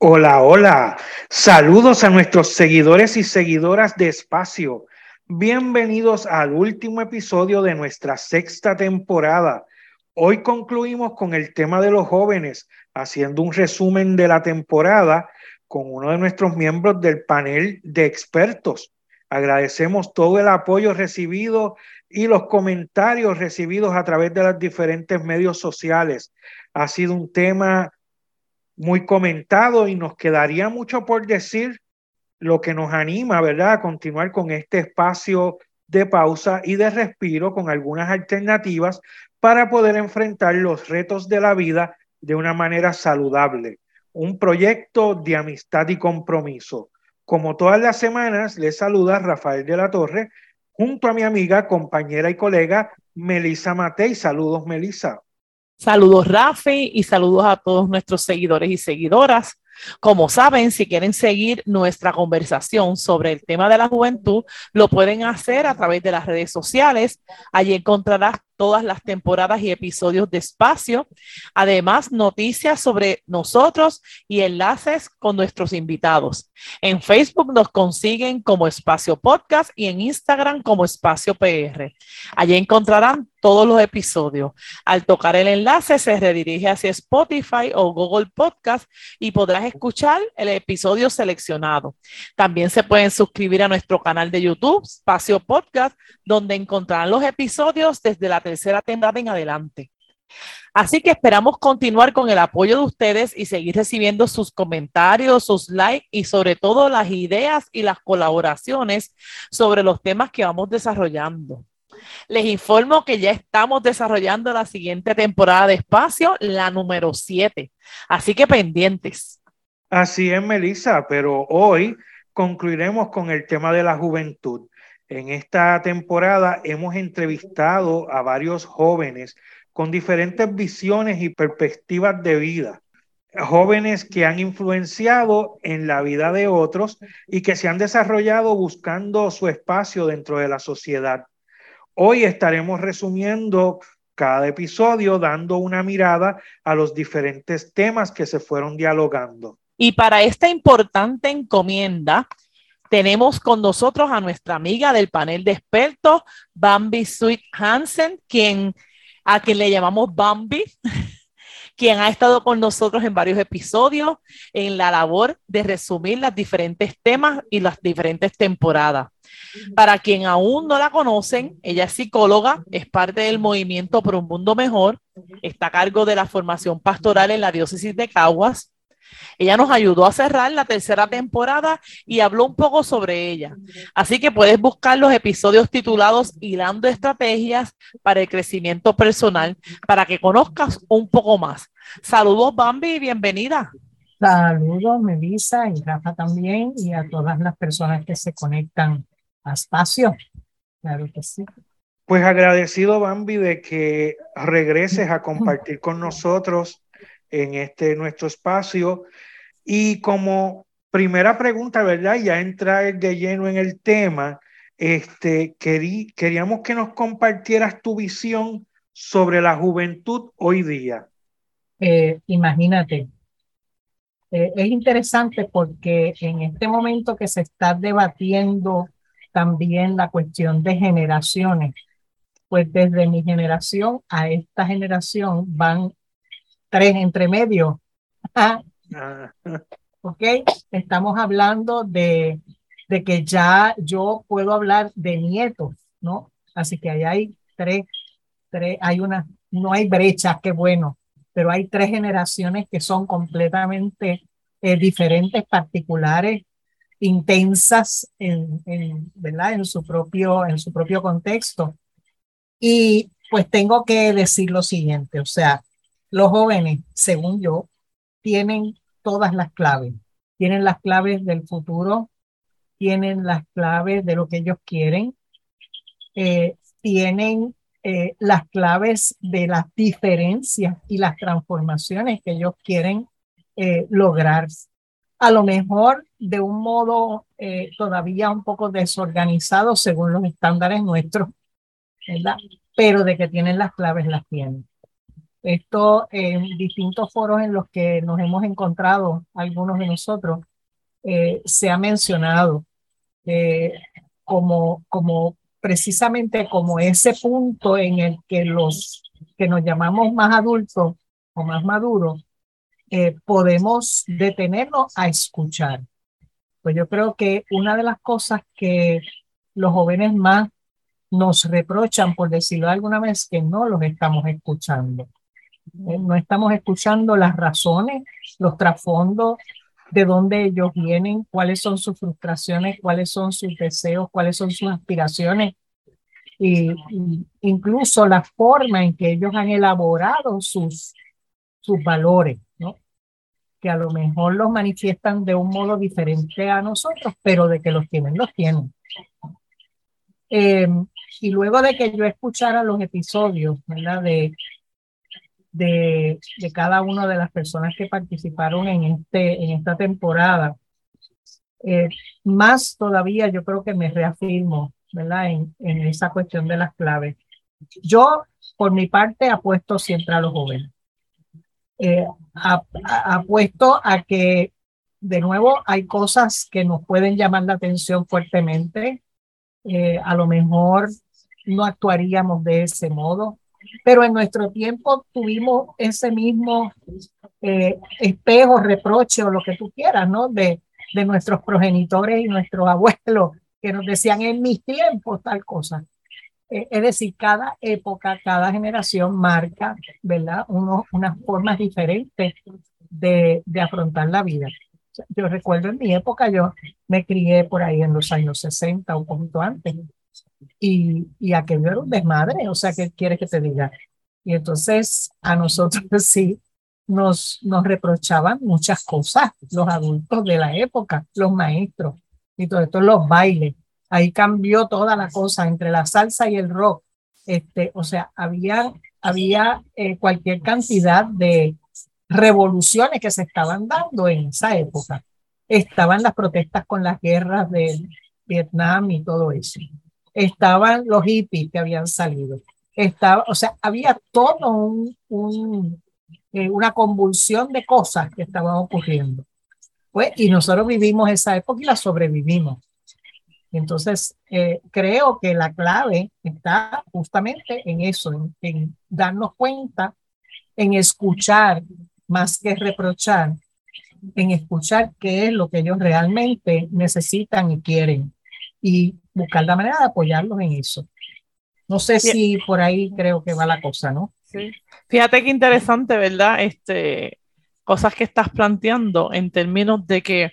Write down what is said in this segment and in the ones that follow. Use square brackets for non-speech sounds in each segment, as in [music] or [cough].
Hola, hola. Saludos a nuestros seguidores y seguidoras de Espacio. Bienvenidos al último episodio de nuestra sexta temporada. Hoy concluimos con el tema de los jóvenes, haciendo un resumen de la temporada con uno de nuestros miembros del panel de expertos. Agradecemos todo el apoyo recibido y los comentarios recibidos a través de los diferentes medios sociales. Ha sido un tema muy comentado y nos quedaría mucho por decir lo que nos anima, ¿verdad?, a continuar con este espacio de pausa y de respiro con algunas alternativas para poder enfrentar los retos de la vida de una manera saludable. Un proyecto de amistad y compromiso. Como todas las semanas, le saluda Rafael de la Torre junto a mi amiga, compañera y colega Melisa Matei. Saludos, Melisa. Saludos Rafi y saludos a todos nuestros seguidores y seguidoras. Como saben, si quieren seguir nuestra conversación sobre el tema de la juventud, lo pueden hacer a través de las redes sociales. Allí encontrarás todas las temporadas y episodios de espacio. Además, noticias sobre nosotros y enlaces con nuestros invitados. En Facebook nos consiguen como Espacio Podcast y en Instagram como Espacio PR. Allí encontrarán todos los episodios. Al tocar el enlace se redirige hacia Spotify o Google Podcast y podrás escuchar el episodio seleccionado. También se pueden suscribir a nuestro canal de YouTube, Espacio Podcast, donde encontrarán los episodios desde la tercera temporada en adelante. Así que esperamos continuar con el apoyo de ustedes y seguir recibiendo sus comentarios, sus likes y sobre todo las ideas y las colaboraciones sobre los temas que vamos desarrollando. Les informo que ya estamos desarrollando la siguiente temporada de espacio, la número 7. Así que pendientes. Así es, Melissa, pero hoy concluiremos con el tema de la juventud. En esta temporada hemos entrevistado a varios jóvenes con diferentes visiones y perspectivas de vida. Jóvenes que han influenciado en la vida de otros y que se han desarrollado buscando su espacio dentro de la sociedad. Hoy estaremos resumiendo cada episodio, dando una mirada a los diferentes temas que se fueron dialogando. Y para esta importante encomienda, tenemos con nosotros a nuestra amiga del panel de expertos, Bambi Sweet Hansen, quien, a quien le llamamos Bambi, [laughs] quien ha estado con nosotros en varios episodios en la labor de resumir los diferentes temas y las diferentes temporadas. Para quien aún no la conocen, ella es psicóloga, es parte del movimiento por un mundo mejor, está a cargo de la formación pastoral en la diócesis de Caguas, ella nos ayudó a cerrar la tercera temporada y habló un poco sobre ella. Así que puedes buscar los episodios titulados Hilando Estrategias para el Crecimiento Personal para que conozcas un poco más. Saludos, Bambi, bienvenida. Saludos, Melissa y Rafa también, y a todas las personas que se conectan a espacio. Claro que sí. Pues agradecido, Bambi, de que regreses a compartir con [laughs] nosotros en este nuestro espacio. Y como primera pregunta, ¿verdad? Ya entrar de lleno en el tema, este, queríamos que nos compartieras tu visión sobre la juventud hoy día. Eh, imagínate, eh, es interesante porque en este momento que se está debatiendo también la cuestión de generaciones, pues desde mi generación a esta generación van tres entre medio. ok, estamos hablando de, de que ya yo puedo hablar de nietos, ¿no? Así que ahí hay tres, tres, hay una, no hay brecha, qué bueno, pero hay tres generaciones que son completamente eh, diferentes, particulares, intensas en, en, ¿verdad? en, su propio, en su propio contexto. Y pues tengo que decir lo siguiente, o sea, los jóvenes, según yo, tienen todas las claves. Tienen las claves del futuro, tienen las claves de lo que ellos quieren, eh, tienen eh, las claves de las diferencias y las transformaciones que ellos quieren eh, lograr. A lo mejor de un modo todavía un poco desorganizado según los estándares nuestros, ¿verdad? Pero de que tienen las claves, las tienen. Esto en distintos foros en los que nos hemos encontrado, algunos de nosotros, se ha mencionado como, como precisamente como ese punto en el que los que nos llamamos más adultos o más maduros, eh, podemos detenernos a escuchar. Pues yo creo que una de las cosas que los jóvenes más nos reprochan, por decirlo alguna vez, que no los estamos escuchando. Eh, no estamos escuchando las razones, los trasfondos, de dónde ellos vienen, cuáles son sus frustraciones, cuáles son sus deseos, cuáles son sus aspiraciones, y, incluso la forma en que ellos han elaborado sus, sus valores, ¿no? que a lo mejor los manifiestan de un modo diferente a nosotros, pero de que los tienen, los tienen. Em, y luego de que yo escuchara los episodios ¿verdad? De, de, cada una de las personas que participaron en, este, en esta temporada, eh, más todavía yo creo que me reafirmo ¿verdad? En, en esa cuestión de las claves. Yo, por mi parte, apuesto siempre a los jóvenes. Eh, apuesto a que, de nuevo, hay cosas que nos pueden llamar la atención fuertemente. Eh, a lo mejor no actuaríamos de ese modo, pero en nuestro tiempo tuvimos ese mismo eh, espejo, reproche o lo que tú quieras, ¿no? De, de nuestros progenitores y nuestros abuelos que nos decían en mis tiempos tal cosa. Eh, es decir, cada época, cada generación marca, ¿verdad? Uno, unas formas diferentes de, de afrontar la vida. Yo recuerdo en mi época, yo me crié por ahí en los años 60, un poquito antes, y, y aquello era un desmadre, o sea, ¿qué quieres que te diga? Y entonces a nosotros [laughs] sí nos, nos reprochaban muchas cosas, los adultos de la época, los maestros, y todo esto, los bailes. Ahí cambió toda la cosa entre la salsa y el rock. Este, o sea, había, había eh, cualquier cantidad de revoluciones que se estaban dando en esa época. Estaban las protestas con las guerras de Vietnam y todo eso. Estaban los hippies que habían salido. Estaba, o sea, había todo un, un eh, una convulsión de cosas que estaban ocurriendo. Pues, y nosotros vivimos esa época y la sobrevivimos. Entonces, eh, creo que la clave está justamente en eso, en, darnos cuenta, en escuchar más que reprochar, en escuchar qué es lo que ellos realmente necesitan y quieren y buscar la manera de apoyarlos en eso. No sé si por ahí creo que va la cosa, ¿no? Sí. Fíjate qué interesante, ¿verdad? Este, cosas que estás planteando en términos de que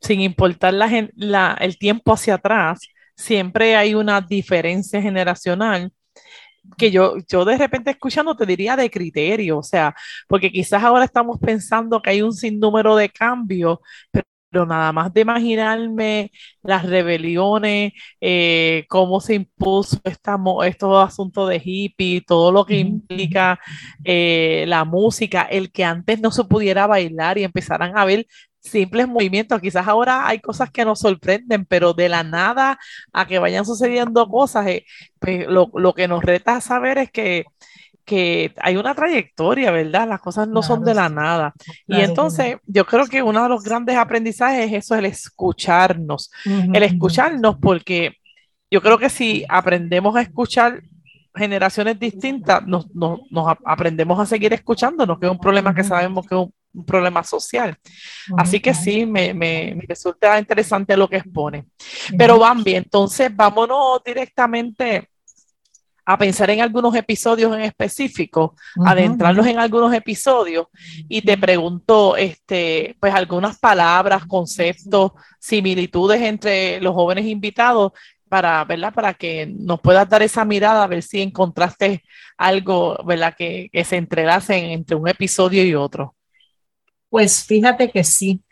sin importar la, el tiempo hacia atrás, siempre hay una diferencia generacional que yo, yo de repente escuchando te diría de criterio, o sea, porque quizás ahora estamos pensando que hay un sinnúmero de cambios, pero pero nada más de imaginarme las rebeliones, eh, cómo se impuso esta, estos asuntos de hippie, todo lo que implica eh, la música, el que antes no se pudiera bailar y empezaran a ver simples movimientos. Quizás ahora hay cosas que nos sorprenden, pero de la nada a que vayan sucediendo cosas, eh, pues lo, lo, que nos reta a saber es que que hay una trayectoria, ¿verdad? Las cosas no son de la nada. y entonces yo creo que uno de los grandes aprendizajes es eso, el escucharnos, el escucharnos porque yo creo que si aprendemos a escuchar generaciones distintas, nos, aprendemos a seguir escuchándonos, que es un problema que sabemos que es un, problema social. Así que sí, me, me, me, resulta interesante lo que expone. Pero Bambi, entonces vámonos directamente a pensar en algunos episodios en específico, adentrarnos en algunos episodios y te pregunto, este, pues algunas palabras, conceptos, similitudes entre los jóvenes invitados para, ¿verdad? Para que nos puedas dar esa mirada, a ver si encontraste algo, ¿verdad? Que, que se entrelacen entre un episodio y otro. Pues fíjate que sí.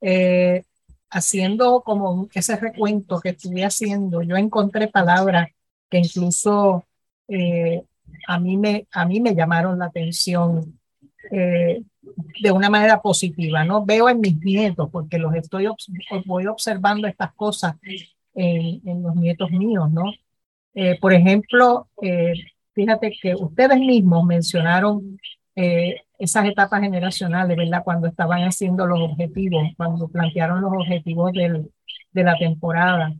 Eh, haciendo como ese recuento que estuve haciendo, yo encontré palabras que incluso eh, a, mí me, a mí me llamaron la atención eh, de una manera positiva, ¿no? Veo en mis nietos, porque los estoy, voy observando estas cosas en, en los nietos míos, ¿no? Eh, por ejemplo, fíjate que ustedes mismos mencionaron esas etapas generacionales, ¿verdad? Cuando estaban haciendo los objetivos, cuando plantearon los objetivos del, de la temporada.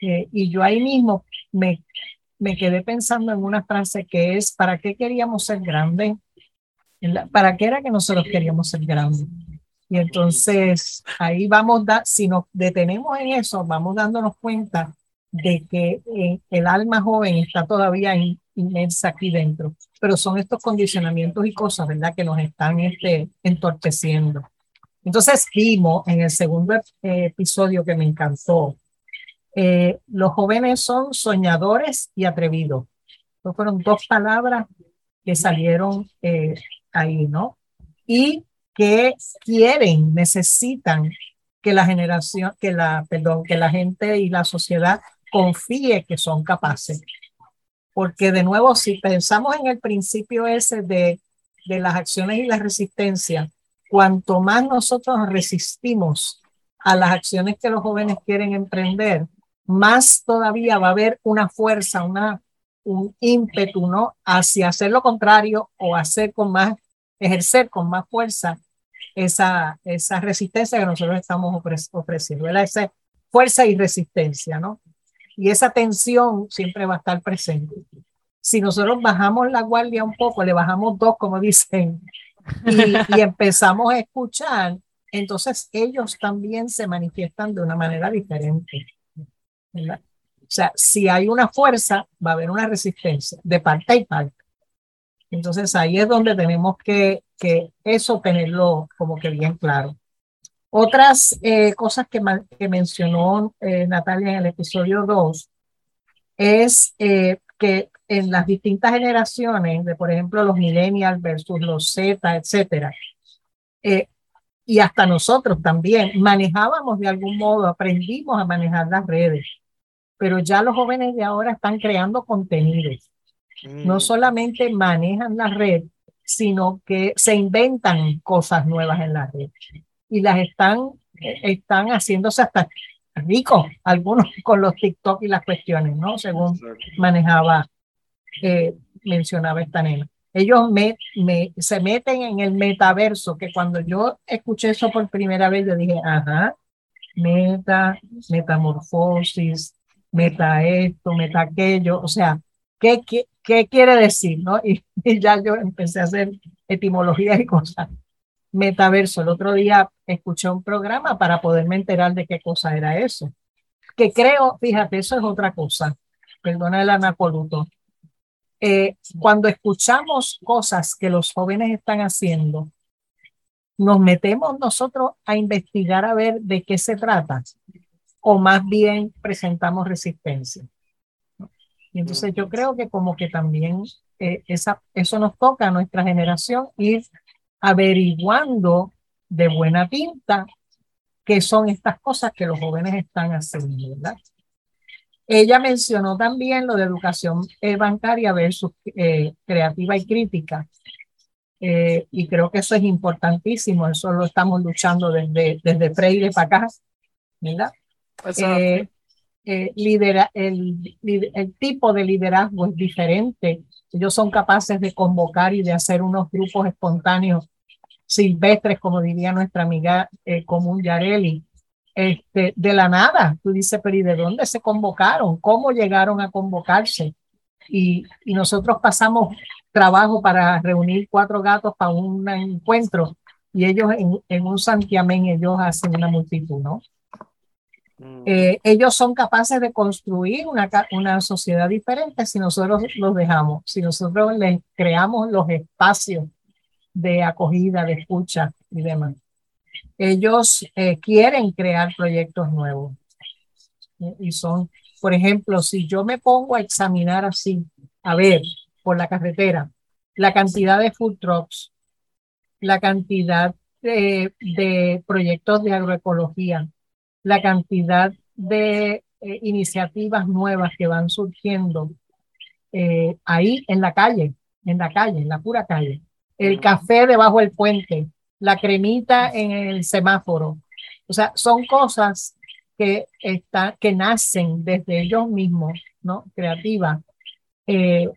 y yo ahí mismo me, me quedé pensando en una frase que es, ¿para qué queríamos ser grandes? ¿Para qué era que nosotros queríamos ser grandes? Y entonces ahí vamos, da, si nos detenemos en eso, vamos dándonos cuenta de que eh, el alma joven está todavía inmensa aquí dentro, pero son estos condicionamientos y cosas, ¿verdad?, que nos están este, entorpeciendo. Entonces vimos en el segundo eh, episodio que me encantó, eh, los jóvenes son soñadores y atrevidos. Esas fueron dos palabras que salieron eh, ahí, ¿no? Y que quieren, necesitan que la generación, que la, perdón, que la gente y la sociedad confíe que son capaces. Porque de nuevo, si pensamos en el principio ese de, de las acciones y la resistencia, cuanto más nosotros resistimos a las acciones que los jóvenes quieren emprender, más todavía va a haber una fuerza, una, un ímpetu, ¿no? Hacia hacer lo contrario o hacer con más, ejercer con más fuerza esa, esa resistencia que nosotros estamos ofreciendo, ¿verdad? Esa fuerza y resistencia, ¿no? Y esa tensión siempre va a estar presente. Si nosotros bajamos la guardia un poco, le bajamos dos, como [laughs] dicen, y, y empezamos a escuchar, entonces ellos también se manifiestan de una manera diferente. O sea, si hay una fuerza, va a haber una resistencia de parte y parte. Entonces ahí es donde tenemos que, que eso tenerlo como que bien claro. Otras eh, cosas que, que mencionó eh, Natalia en el episodio 2 es eh, que en las distintas generaciones, de por ejemplo los millennials versus los Z, etcétera, y hasta nosotros también manejábamos de algún modo, aprendimos a manejar las redes pero ya los jóvenes de ahora están creando contenidos. No mm. solamente manejan la red, sino que se inventan cosas nuevas en la red y las están, están haciéndose hasta ricos, algunos [laughs] con los TikTok y las cuestiones, ¿no? Según manejaba, eh, mencionaba esta nena. Ellos me, me, se meten en el metaverso, que cuando yo escuché eso por primera vez, yo dije, ajá, meta, metamorfosis, meta esto, meta aquello, o sea, ¿qué, qué, qué quiere decir? ¿no? Y, ya yo empecé a hacer etimología y cosas. Metaverso, el otro día escuché un programa para poderme enterar de qué cosa era eso. Que creo, fíjate, eso es otra cosa, perdona el anacoluto. Eh, cuando escuchamos cosas que los jóvenes están haciendo, nos metemos nosotros a investigar a ver de qué se trata o más bien presentamos resistencia. Y entonces yo creo que como que también eh, esa, eso nos toca a nuestra generación ir averiguando de buena tinta qué son estas cosas que los jóvenes están haciendo, ¿verdad? Ella mencionó también lo de educación eh, bancaria versus eh, creativa y crítica. y creo que eso es importantísimo, eso lo estamos luchando desde, desde Freire para acá, ¿verdad? Eh, eh, lidera, el, el tipo de liderazgo es diferente. Ellos son capaces de convocar y de hacer unos grupos espontáneos silvestres, como diría nuestra amiga eh, común Yareli, este, de la nada. Tú dices, pero ¿y de dónde se convocaron? ¿Cómo llegaron a convocarse? Y, y nosotros pasamos trabajo para reunir cuatro gatos para un encuentro y ellos en, en un santiamén, ellos hacen una multitud, ¿no? Eh, ellos son capaces de construir una, una sociedad diferente si nosotros los dejamos, si nosotros les creamos los espacios de acogida, de escucha y demás. Ellos eh, quieren crear proyectos nuevos y son por ejemplo, si yo me pongo a examinar así, a ver, por la carretera, la cantidad de food trucks, la cantidad de, de proyectos de agroecología, la cantidad de eh, iniciativas nuevas que van surgiendo eh, ahí en la calle, en la calle, en la pura calle. El café debajo del puente, la cremita en el semáforo. O sea, son cosas que, está, que nacen desde ellos mismos, ¿no? Creativas, eh,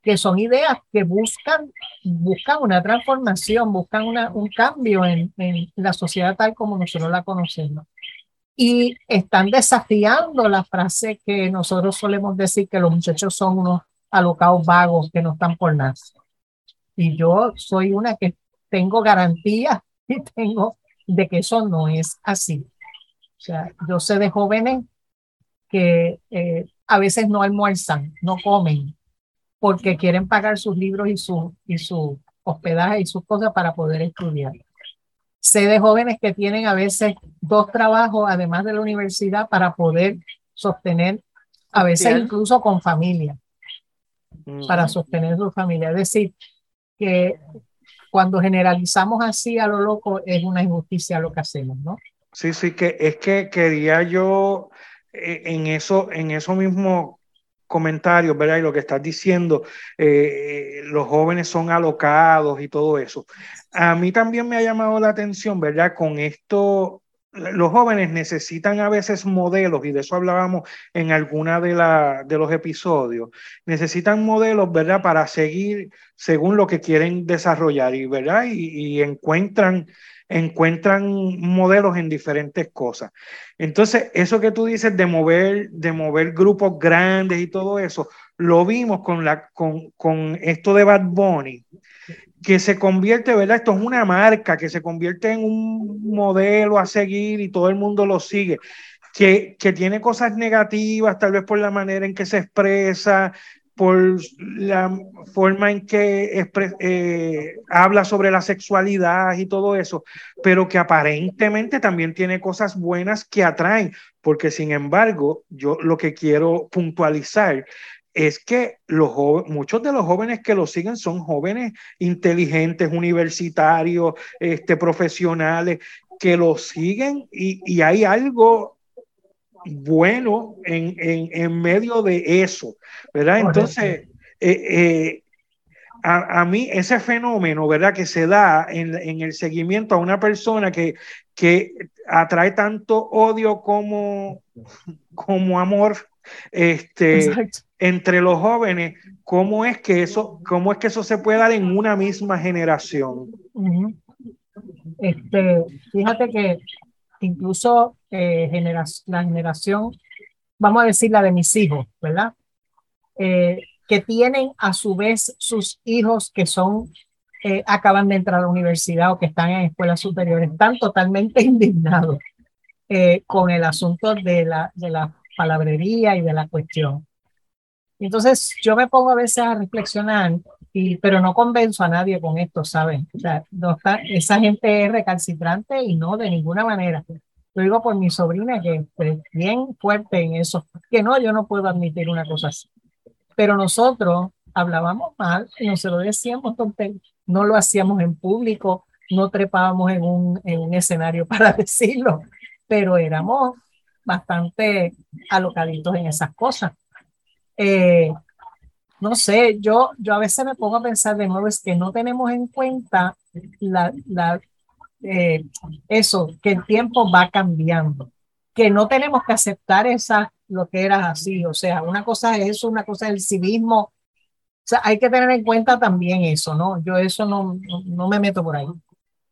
que son ideas que buscan, buscan una transformación, buscan una, un cambio en, en la sociedad tal como nosotros la conocemos y están desafiando la frase que nosotros solemos decir que los muchachos son unos alocados vagos que no están por nada. Y yo soy una que tengo garantía [laughs] y tengo de que eso no es así. O sea, yo sé de jóvenes que eh, a veces no almuerzan, no comen, porque quieren pagar sus libros y su, y su hospedaje y sus cosas para poder estudiar. Sé de jóvenes que tienen a veces dos trabajos, además de la universidad, para poder sostener, a veces incluso con familia, para sostener su familia. Es decir, que cuando generalizamos así a lo loco es una injusticia lo que hacemos, ¿no? Sí, sí, que es que quería yo eh, en eso, en eso mismo comentarios, ¿verdad? Y lo que estás diciendo, eh, los jóvenes son alocados y todo eso. A mí también me ha llamado la atención, ¿verdad? Con esto, los jóvenes necesitan a veces modelos, y de eso hablábamos en alguna de, la, de los episodios, necesitan modelos, ¿verdad? Para seguir según lo que quieren desarrollar, y, ¿verdad? y encuentran encuentran modelos en diferentes cosas. Entonces, eso que tú dices de mover, de mover grupos grandes y todo eso, lo vimos con, la, con, con esto de Bad Bunny, que se convierte, ¿verdad? Esto es una marca que se convierte en un modelo a seguir y todo el mundo lo sigue. Que, que, tiene cosas negativas, tal vez por la manera en que se expresa, por la forma en que eh, habla sobre la sexualidad y todo eso, pero que aparentemente también tiene cosas buenas que atraen, porque sin embargo, yo lo que quiero puntualizar es que los muchos de los jóvenes que lo siguen son jóvenes inteligentes, universitarios, este, profesionales, que lo siguen y, y hay algo bueno en, en, en medio de eso, ¿verdad? Entonces, eh, eh, a, a, mí ese fenómeno, ¿verdad? Que se da en, en, el seguimiento a una persona que, que atrae tanto odio como, como amor este, entre los jóvenes, ¿cómo es, que eso, ¿cómo es que eso se puede dar en una misma generación? Este, fíjate que incluso eh, la generación, vamos a decir la de mis hijos, ¿verdad? Eh, que tienen a su vez sus hijos que son, eh, acaban de entrar a la universidad o que están en escuelas superiores, están totalmente [laughs] indignados con el asunto de la, de la palabrería y de la cuestión. Entonces yo me pongo a veces a reflexionar, y, pero no convenzo a nadie con esto, ¿saben? O sea, no está, esa gente es recalcitrante y no de ninguna manera. Lo digo por mi sobrina que es bien fuerte en eso, que no, yo no puedo admitir una cosa así. Pero nosotros hablábamos mal y no se lo decíamos, no lo hacíamos en público, no trepábamos en un, en un escenario [laughs] para decirlo, pero éramos bastante alocaditos en esas cosas. Eh, no sé, yo, yo a veces me pongo a pensar de nuevo, es que no tenemos en cuenta la, la, eh, eso, que el tiempo va cambiando, que no tenemos que aceptar esa, lo que era así, o sea, una cosa es eso, una cosa es el civismo, o sea, hay que tener en cuenta también eso, ¿no? Yo eso no, no, me meto por ahí,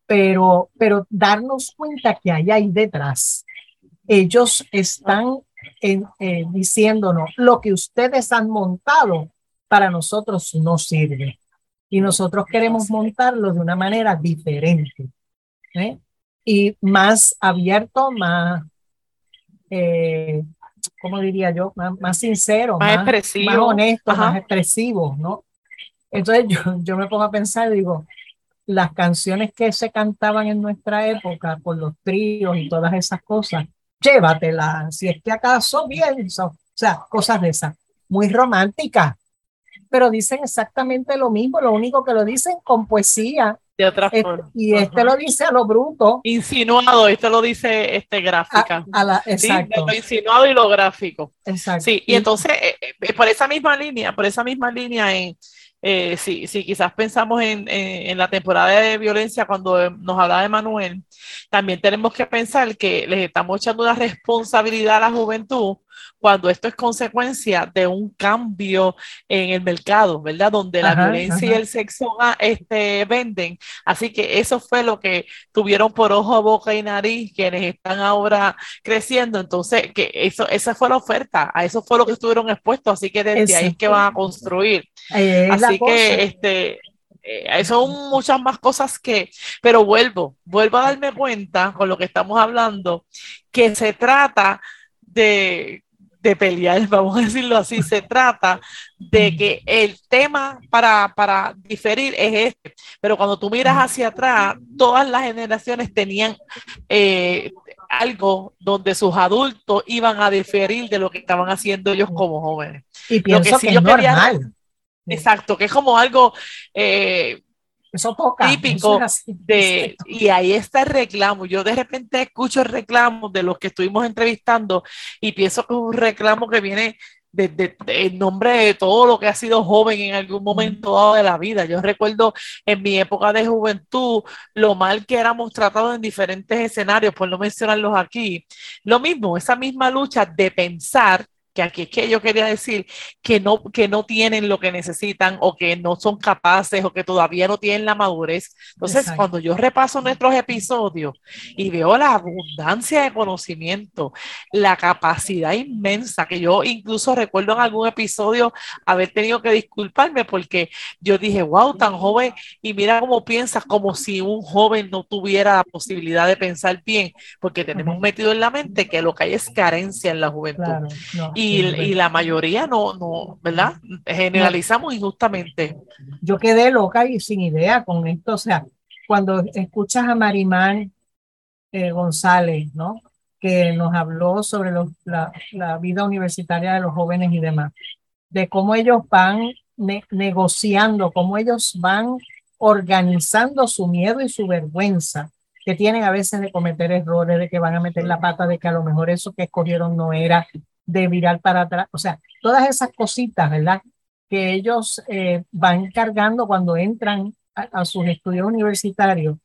pero, pero darnos cuenta que hay ahí detrás, ellos están eh, diciéndonos lo que ustedes han montado para nosotros no sirve y nosotros queremos montarlo de una manera diferente. ¿eh? y más abierto, más, eh, ¿cómo diría yo? Más, sincero, más, expresivo. más honesto, más expresivo, ¿no? Entonces yo, yo me pongo a pensar, digo, las canciones que se cantaban en nuestra época por los tríos y todas esas cosas, llévatelas, si es que acaso pienso, sea, cosas de esas, muy románticas, pero dicen exactamente lo mismo, lo único que lo dicen con poesía. De otra forma. Y este lo dice a lo bruto. Insinuado, esto lo dice este gráfica. A, la, exacto. lo insinuado y lo gráfico. Exacto. Sí, y, entonces, eh, eh, por esa misma línea, por esa misma línea en eh, si, quizás pensamos en, en, la temporada de violencia cuando nos hablaba de Manuel, también tenemos que pensar que les estamos echando una responsabilidad a la juventud cuando esto es consecuencia de un cambio en el mercado, ¿verdad? Donde la violencia y el sexo ah, este, venden. Así que eso fue lo que tuvieron por ojo, boca y nariz quienes están ahora creciendo. Entonces, que eso, esa fue la oferta, a eso fue lo que estuvieron expuestos. Así que desde ahí es que van a construir. así que este eh, son muchas más cosas que, pero vuelvo, vuelvo a darme cuenta con lo que estamos hablando, que se trata de, de pelear, [laughs] vamos a decirlo así, se trata de que el tema para, para diferir es este, pero cuando tú miras hacia atrás, todas las generaciones tenían eh, algo donde sus adultos iban a diferir de lo que estaban haciendo ellos como jóvenes. Y pienso que, yo normal. Exacto, que es como algo eh, típico de, y ahí está el reclamo. Yo de repente escucho el reclamo de los que estuvimos entrevistando y pienso que es un reclamo que viene de, en nombre de todo lo que ha sido joven en algún momento dado de la vida. Yo recuerdo en mi época de juventud lo mal que éramos tratados en diferentes escenarios, por no mencionarlos aquí. Lo mismo, esa misma lucha de pensar que aquí es que yo quería decir que no, que no tienen lo que necesitan o que no son capaces o que todavía no tienen la madurez. Entonces, cuando yo repaso nuestros episodios y veo la abundancia de conocimiento, la capacidad inmensa, que yo incluso recuerdo en algún episodio haber tenido que disculparme porque yo dije, wow, tan joven y mira cómo piensas como si un joven no tuviera la posibilidad de pensar bien, porque tenemos metido en la mente que lo que hay es carencia en la juventud. Y, la mayoría no, no, ¿verdad? Generalizamos injustamente. Yo quedé loca y sin idea con esto, o sea, cuando escuchas a Marimán eh, González, ¿no? Que nos habló sobre la, la, vida universitaria de los jóvenes y demás, de cómo ellos van negociando, cómo ellos van organizando su miedo y su vergüenza que tienen a veces de cometer errores, de que van a meter la pata, de que a lo mejor eso que escogieron no era, de virar para atrás, o sea, todas esas cositas, ¿verdad? Que ellos eh, van cargando cuando entran a, sus estudios universitarios,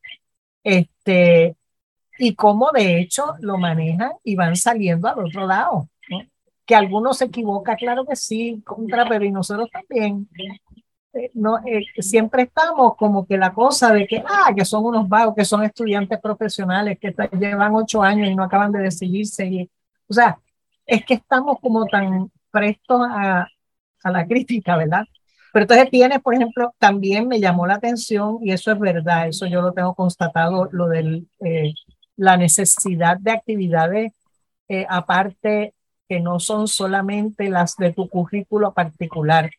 este, y cómo de hecho lo manejan y van saliendo al otro lado, ¿no? Que algunos se equivoca, claro que sí, contra, pero y nosotros también. Eh, no, eh, siempre estamos como que la cosa de que, ah, que son unos vagos, que son estudiantes profesionales que llevan ocho años y no acaban de decidirse. Y, o sea, es que estamos como tan prestos a, a la crítica, ¿verdad? Pero entonces tienes, por ejemplo, también me llamó la atención, y eso es verdad, eso yo lo tengo constatado, lo de eh, la necesidad de actividades eh, aparte que no son solamente las de tu currículo particular.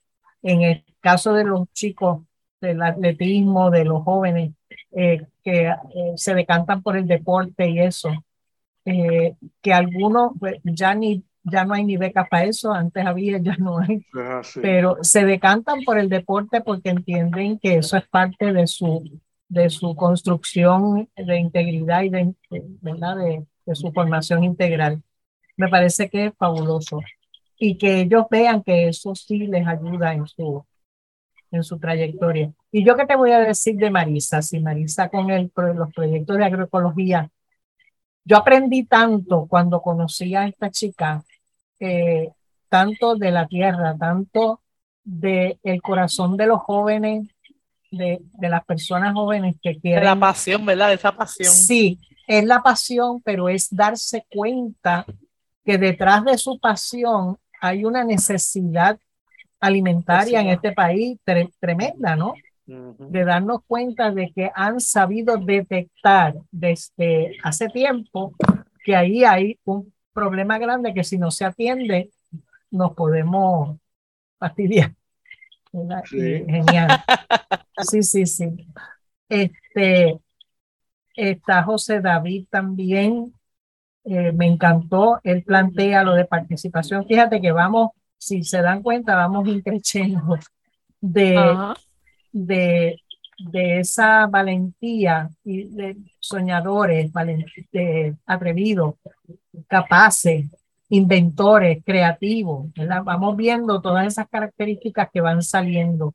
En el caso de los chicos del atletismo, de los jóvenes eh, que se decantan por el deporte y eso, eh, que algunos pues, ya ni ya no hay ni beca para eso, antes había, ya no hay, pero se decantan por el deporte porque entienden que eso es parte de su, de su construcción de integridad y de, ¿verdad? De, de su formación integral. Me parece que es fabuloso y que ellos vean que eso sí les ayuda en su, en su trayectoria. Y yo qué te voy a decir de Marisa, si Marisa con el, los proyectos de agroecología yo aprendí tanto cuando conocí a esta chica, eh, tanto de la tierra, tanto de el corazón de los jóvenes, de, de las personas jóvenes que quieren. la pasión, ¿verdad? Esa pasión. Sí, es la pasión, pero es darse cuenta que detrás de su pasión hay una necesidad alimentaria en este país tremenda, ¿no? De darnos cuenta de que han sabido detectar desde hace tiempo que ahí hay un problema grande que si no se atiende nos podemos fastidiar. [laughs] Genial. Sí, sí, sí. Este, está José David también, eh, me encantó. Él plantea lo de participación. Fíjate que vamos, si se dan cuenta, vamos increciendo de, de, de esa valentía y de soñadores, atrevidos, capaces, inventores, creativos. Vamos viendo todas esas características que van saliendo.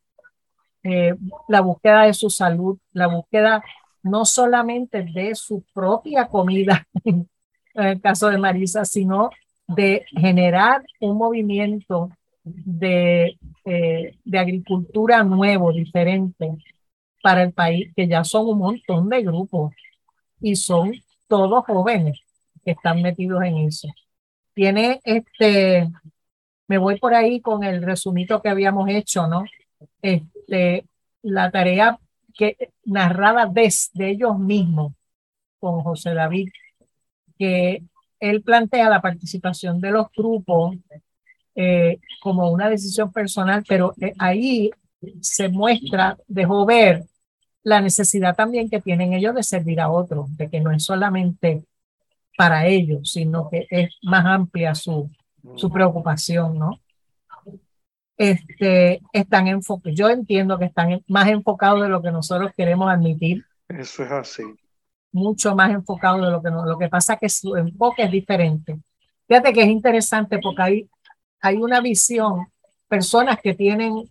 Eh, la búsqueda de su salud, la búsqueda no solamente de su propia comida, [laughs] en el caso de Marisa, sino de generar un movimiento de, eh, de agricultura nuevo, diferente para el país, que ya son un montón de grupos y son todos jóvenes que están metidos en eso. Tiene este, me voy por ahí con el resumito que habíamos hecho, ¿no? Este, la tarea que narrada desde ellos mismos con José David, que él plantea la participación de los grupos eh, como una decisión personal, pero eh, ahí se muestra, dejó ver la necesidad también que tienen ellos de servir a otros, de que no es solamente para ellos, sino que es más amplia su, su preocupación, ¿no? Este, están enfocados, yo entiendo que están más enfocados de lo que nosotros queremos admitir. Eso es así. Mucho más enfocados de lo que no, lo que pasa es que su enfoque es diferente. Fíjate que es interesante porque hay hay una visión, personas que tienen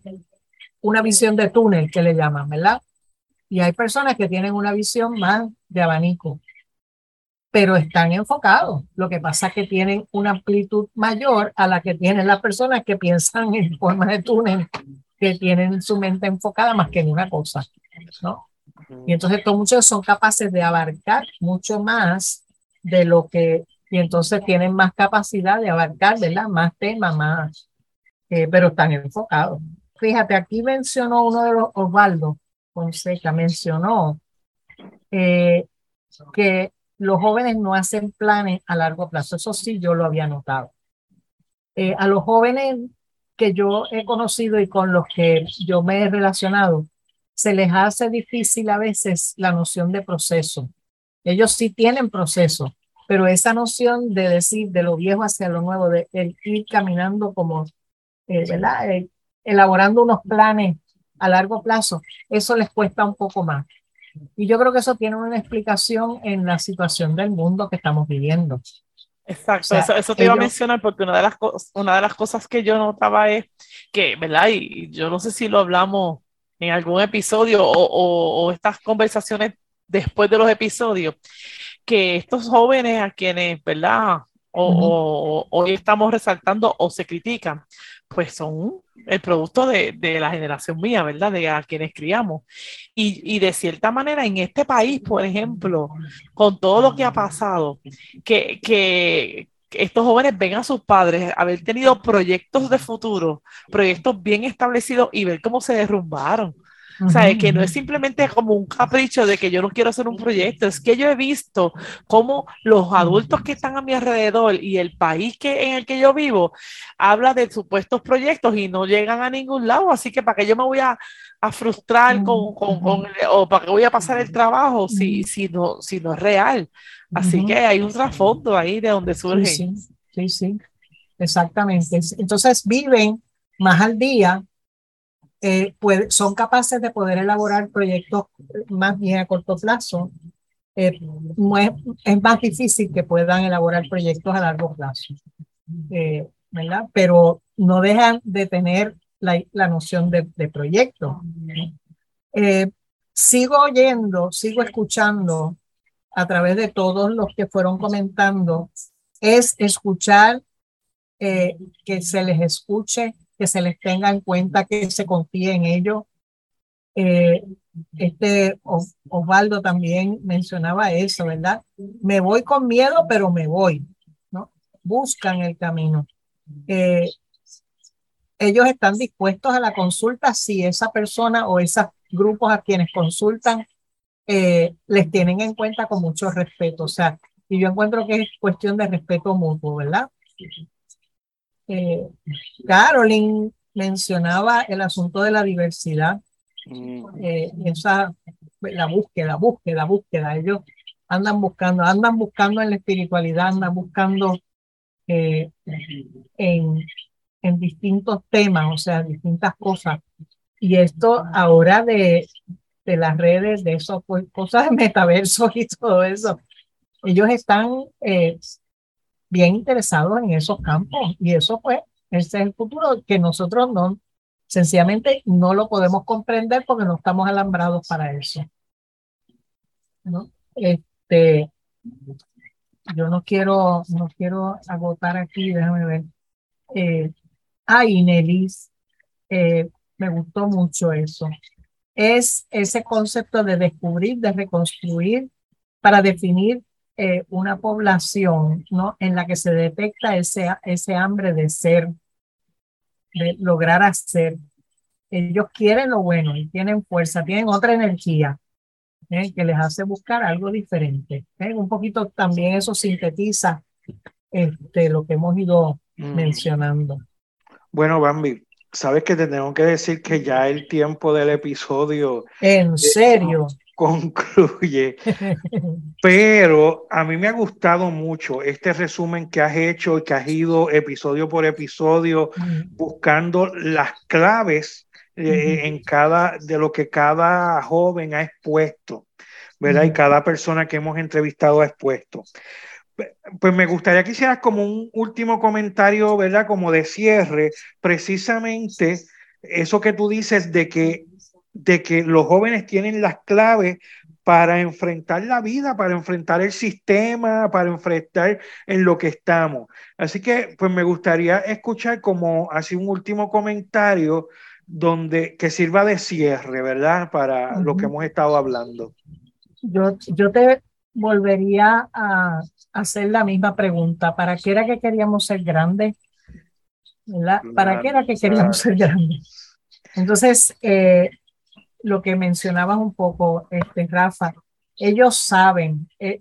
una visión de túnel, que le llaman, ¿verdad? Y hay personas que tienen una visión más de abanico, pero están enfocados. Lo que pasa es que tienen una amplitud mayor a la que tienen las personas que piensan en forma de túnel, que tienen su mente enfocada más que en una cosa, ¿no? Y entonces todos muchos son capaces de abarcar mucho más de lo que y entonces tienen más capacidad de abarcar, ¿verdad? Más temas, más, eh, pero están enfocados. Fíjate, aquí mencionó uno de los, Osvaldo Fonseca, mencionó eh, que los jóvenes no hacen planes a largo plazo. Eso sí, yo lo había notado. Eh, a los jóvenes que yo he conocido y con los que yo me he relacionado, se les hace difícil a veces la noción de proceso. Ellos sí tienen proceso, pero esa noción de decir de lo viejo hacia lo nuevo, de ir caminando como, eh, ¿verdad? Eh, elaborando unos planes a largo plazo, eso les cuesta un poco más. Y yo creo que eso tiene una explicación en la situación del mundo que estamos viviendo. Exacto, eso, te iba a mencionar porque una de, las una de las cosas que yo notaba es que, ¿verdad? Y yo no sé si lo hablamos en algún episodio o, o, o estas conversaciones después de los episodios, que estos jóvenes a quienes, ¿verdad? O, hoy estamos resaltando o se critican, pues son el producto de, de, la generación mía, ¿verdad? De a quienes criamos. Y, y, de cierta manera en este país, por ejemplo, con todo lo que ha pasado, que, que, estos jóvenes ven a sus padres haber tenido proyectos de futuro, proyectos bien establecidos y ver cómo se derrumbaron. O sea, que no es simplemente como un capricho de que yo no quiero hacer un proyecto, es que yo he visto cómo los adultos que están a mi alrededor y el país que, en el que yo vivo habla de supuestos proyectos y no llegan a ningún lado, así que para que yo me voy a, a frustrar con, con, con, o para que voy a pasar el trabajo si, si, no, si no es real. Así que hay un trasfondo ahí de donde surge. Sí, sí, sí, exactamente. Entonces viven más al día eh, son capaces de poder elaborar proyectos más bien a corto plazo. Eh, es, más difícil que puedan elaborar proyectos a largo plazo, eh, ¿verdad? Pero no dejan de tener la, la noción de, de proyecto. sigo oyendo, sigo escuchando a través de todos los que fueron comentando, es escuchar que se les escuche que se les tenga en cuenta, que se confíe en ellos. Eh, este Osvaldo también mencionaba eso, ¿verdad? Me voy con miedo, pero me voy, ¿no? Buscan el camino. Eh, ellos están dispuestos a la consulta si esa persona o esos grupos a quienes consultan eh, les tienen en cuenta con mucho respeto. O sea, y yo encuentro que es cuestión de respeto mutuo, ¿verdad? Eh, Carolyn mencionaba el asunto de la diversidad, mm. eh, esa, la búsqueda, búsqueda, búsqueda. Ellos andan buscando, andan buscando en la espiritualidad, andan buscando eh, en, en distintos temas, o sea, distintas cosas. Y esto ahora de, de las redes, de eso, pues, cosas de metaverso y todo eso, ellos están eh, bien interesados en esos campos y eso pues, ese es el futuro que nosotros no, sencillamente no lo podemos comprender porque no estamos alambrados para eso. ¿no? Este, yo no quiero, no quiero agotar aquí, déjame ver. Eh, ay, Nelis, eh, me gustó mucho eso. Es ese concepto de descubrir, de reconstruir para definir eh, una población ¿no? en la que se detecta ese, ese hambre de ser, de lograr hacer. Ellos quieren lo bueno y tienen fuerza, tienen otra energía ¿eh? que les hace buscar algo diferente. ¿eh? Un poquito también eso sintetiza este, lo que hemos ido mm. mencionando. Bueno, Bambi, sabes que te tengo que decir que ya el tiempo del episodio. En serio. Concluye. [laughs] Pero a mí me ha gustado mucho este resumen que has hecho y que has ido episodio por episodio buscando las claves eh, en cada, de lo que cada joven ha expuesto, ¿verdad? Y cada persona que hemos entrevistado ha expuesto. Pues me gustaría que hicieras como un último comentario, ¿verdad? Como de cierre, precisamente eso que tú dices de que, de que los jóvenes tienen las claves para enfrentar la vida, para enfrentar el sistema, para enfrentar en lo que estamos. Así que, pues me gustaría escuchar como así un último comentario donde que sirva de cierre, ¿verdad? Para lo que hemos estado hablando. Yo, yo te volvería a hacer la misma pregunta. ¿Para qué era que queríamos ser grandes? ¿Para qué era que queríamos ser grandes? Entonces, eh, lo que mencionabas un poco, este, Rafa, ellos saben, eh,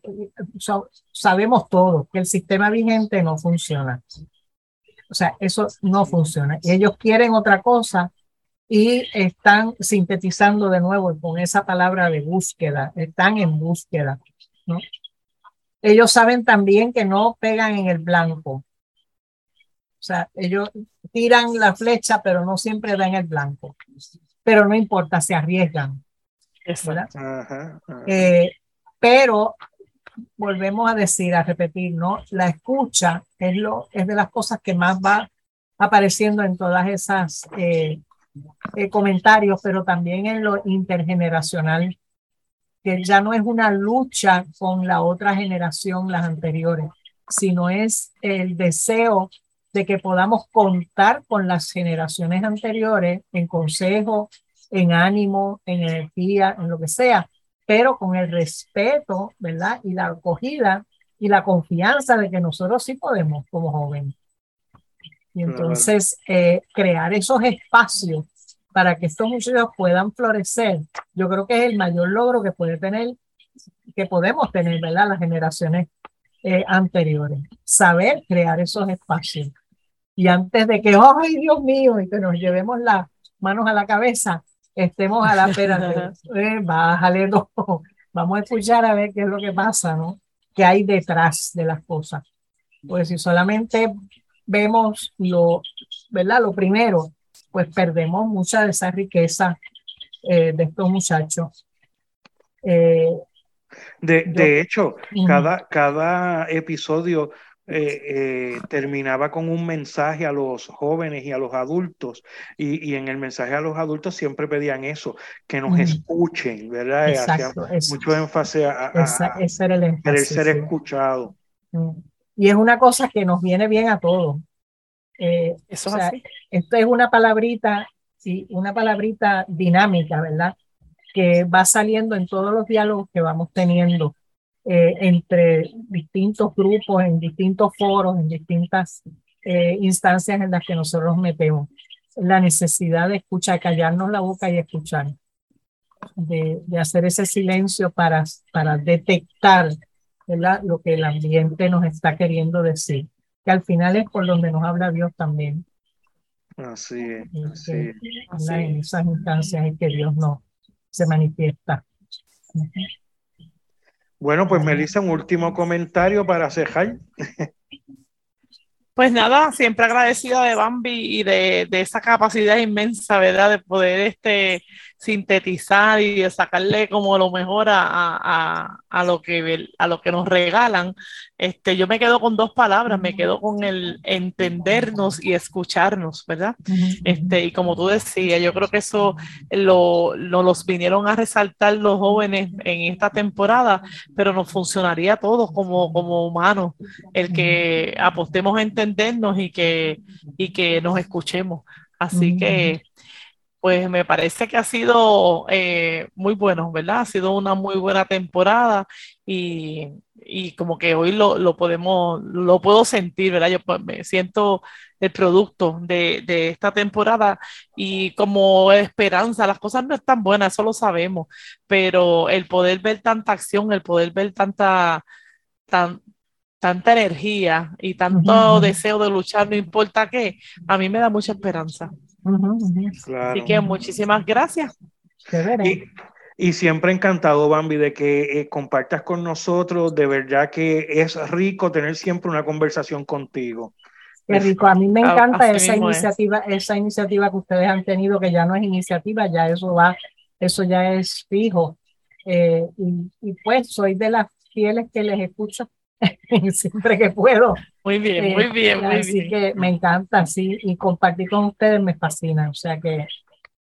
sabemos todos que el sistema vigente no funciona. O sea, eso no funciona. Y ellos quieren otra cosa y están sintetizando de nuevo con esa palabra de búsqueda, están en búsqueda. Ellos saben también que no pegan en el blanco. O sea, ellos tiran la flecha, pero no siempre dan el blanco. Pero no importa, se arriesgan. Eh, pero volvemos a decir, a repetir, ¿no? La escucha es, lo, es de las cosas que más va apareciendo en todas esas eh, eh, comentarios, pero también en lo intergeneracional, que ya no es una lucha con la otra generación, las anteriores, sino es el deseo de que podamos contar con las generaciones anteriores en consejo, en ánimo, en energía, en lo que sea, pero con el respeto, ¿verdad? Y la acogida y la confianza de que nosotros sí podemos como jóvenes. Y entonces eh, crear esos espacios para que estos muchachos puedan florecer, yo creo que es el mayor logro que puede tener, que podemos tener, ¿verdad? Las generaciones eh, anteriores. Saber crear esos espacios. Y antes de que, ay Dios mío, y que nos llevemos las manos a la cabeza, estemos a la espera, [laughs] eh, bájale dos, vamos a escuchar a ver qué es lo que pasa, ¿no? ¿Qué hay detrás de las cosas? Pues si solamente vemos lo, ¿verdad? Lo primero, pues perdemos mucha de esa riqueza eh, de estos muchachos. Eh, de, hecho, cada, cada episodio eh, terminaba con un mensaje a los jóvenes y a los adultos, y, y, en el mensaje a los adultos siempre pedían eso, que nos escuchen, ¿verdad? Exacto, mucho énfasis a, el ser escuchado. Y es una cosa que nos viene bien a todos. Eh, Eso Esto es una palabrita, sí, una palabrita dinámica, ¿verdad? Que va saliendo en todos los diálogos que vamos teniendo eh, entre distintos grupos, en distintos foros, en distintas eh, instancias en las que nosotros metemos. La necesidad de escuchar, callarnos la boca y escuchar. De, de hacer ese silencio para, para detectar lo que el ambiente nos está queriendo decir, que al final es por donde nos habla Dios también. Así es. Así En esas instancias en que Dios no se manifiesta. Bueno, pues Melissa, un último comentario para cejar. Pues nada, siempre agradecida de Bambi y de, de, esa capacidad inmensa, ¿verdad? De poder este, sintetizar y de sacarle como lo mejor a, a, a, lo que, a lo que nos regalan. Este, yo me quedo con dos palabras, me quedo con el entendernos y escucharnos, ¿verdad? Este, y como tú decías, yo creo que eso lo, lo los vinieron a resaltar los jóvenes en esta temporada, pero nos funcionaría a todos como, como humanos, el que apostemos a entendernos y que, y que nos escuchemos. Así que pues me parece que ha sido eh, muy bueno, ¿verdad? Ha sido una muy buena temporada y, y como que hoy lo, lo, podemos, lo puedo sentir, ¿verdad? Yo pues, me siento el producto de, de, esta temporada y como esperanza, las cosas no están buenas, eso lo sabemos, pero el poder ver tanta acción, el poder ver tanta, tan, tanta energía y tanto deseo de luchar, no importa qué, a mí me da mucha esperanza. Así que muchísimas gracias. Y, y, siempre encantado, Bambi, de que eh, compartas con nosotros. De verdad que es rico tener siempre una conversación contigo. Qué rico, a mí me encanta esa iniciativa, esa iniciativa que ustedes han tenido, que ya no es iniciativa, ya eso va, eso ya es fijo. Eh, y, y, pues soy de las fieles que les escucho [laughs] siempre que puedo. Muy bien, muy bien, muy así bien. que me encanta, sí, y compartir con ustedes me fascina, o sea que,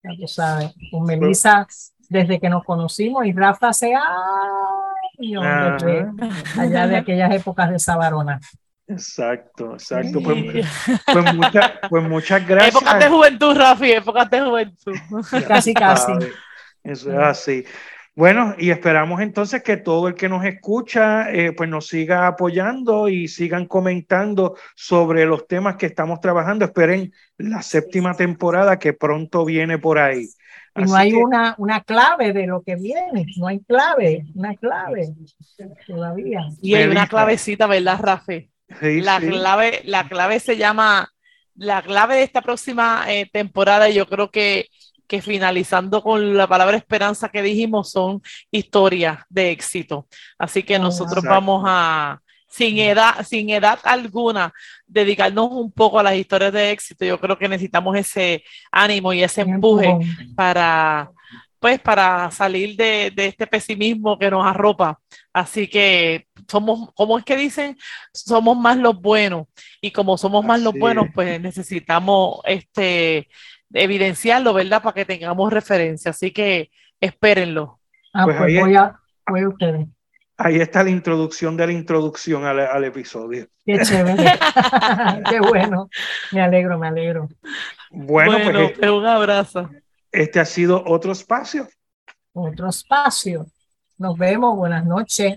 ya tú sabes, con Melissa, desde que nos conocimos, y Rafa hace años, desde allá de aquellas épocas de Sabarona. Exacto, exacto. Pues, pues, mucha, pues, muchas [laughs] gracias. Épocas de juventud, Rafi, épocas de juventud. Casi, casi. Eso es así. Bueno, y esperamos entonces que todo el que nos escucha eh, pues nos siga apoyando y sigan comentando sobre los temas que estamos trabajando. Esperen la séptima temporada que pronto viene por ahí. Y no hay que, una, una clave de lo que viene, no hay clave, una clave todavía. Y hay una clavecita, ¿verdad, Rafe? Sí, la, sí. Clave, la clave se llama, la clave de esta próxima eh, temporada, yo creo que que finalizando con la palabra esperanza que dijimos son historias de éxito. Así que nosotros Exacto. vamos a, sin edad, sin edad alguna, dedicarnos un poco a las historias de éxito. Yo creo que necesitamos ese ánimo y ese empuje para, pues, para salir de, de este pesimismo que nos arropa. Así que somos, como es que dicen, somos más los buenos. Y como somos más Así los buenos, pues necesitamos este evidenciarlo, ¿verdad? Para que tengamos referencia. Así que espérenlo. Ah, pues, pues ahí, voy a, voy a ustedes. Ahí está la introducción de la introducción al, al episodio. Qué chévere. [laughs] Qué bueno. Me alegro, me alegro. Bueno, bueno pues, pues un abrazo. Este ha sido otro espacio. Otro espacio. Nos vemos. Buenas noches.